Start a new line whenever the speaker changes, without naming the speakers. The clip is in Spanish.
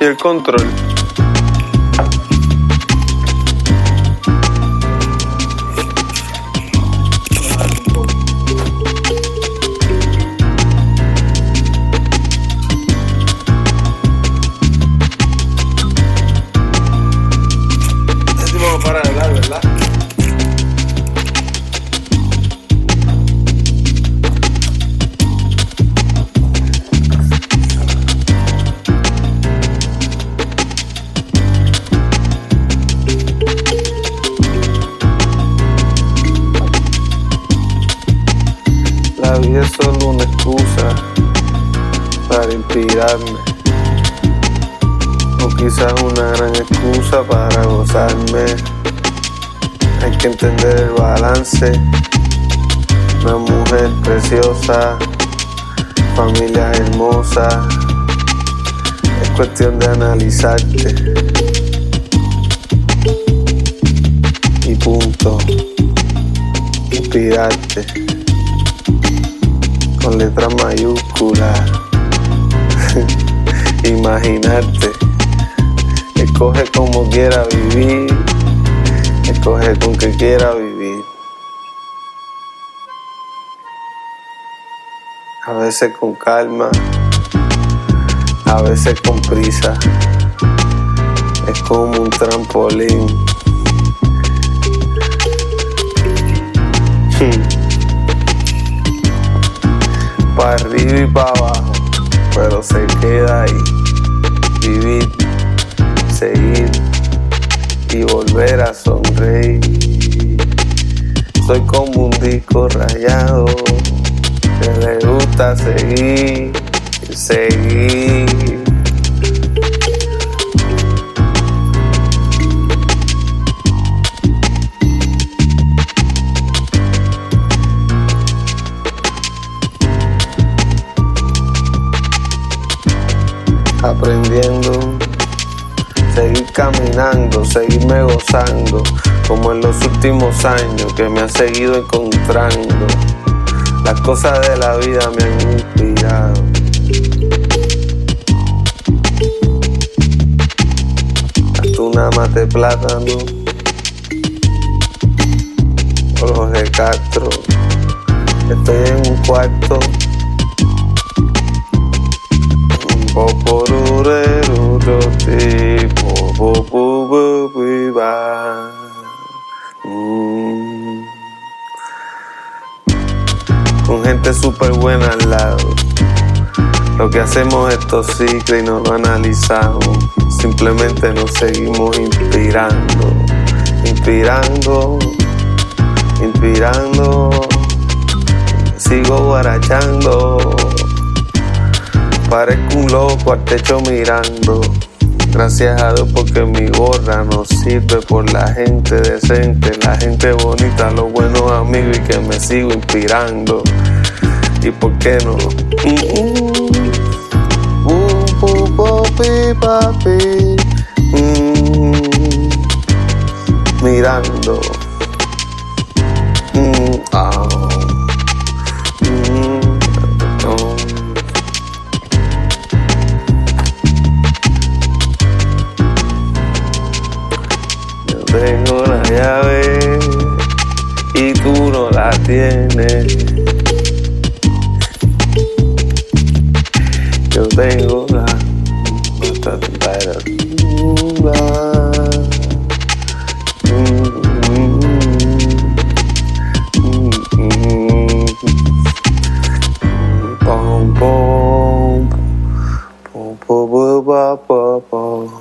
y el control. Para inspirarme. O quizás una gran excusa para gozarme. Hay que entender el balance. Una mujer preciosa, familia hermosa. Es cuestión de analizarte. Y punto. Inspirarte con letras mayúsculas. Imaginarte. Escoge como quiera vivir. Escoge con que quiera vivir. A veces con calma. A veces con prisa. Es como un trampolín. para arriba y para volver a sonreír. Soy como un disco rayado que le gusta seguir, seguir. aprendiendo, seguir caminando, seguirme gozando, como en los últimos años que me ha seguido encontrando. Las cosas de la vida me han inspirado. Hasta una mate plátano, Jorge Castro. Estoy en un cuarto Mm. Con gente súper buena al lado. Lo que hacemos es ciclo y no lo analizamos. Simplemente nos seguimos inspirando. Inspirando. Inspirando. Sigo guarachando. Parezco un loco al techo mirando. Gracias a Dios porque mi gorra nos sirve por la gente decente, la gente bonita, los buenos amigos y que me sigo inspirando. ¿Y por qué no? Mirando. Tengo la llave y tú no la tienes. Yo tengo la Pom pom pom pom pom pom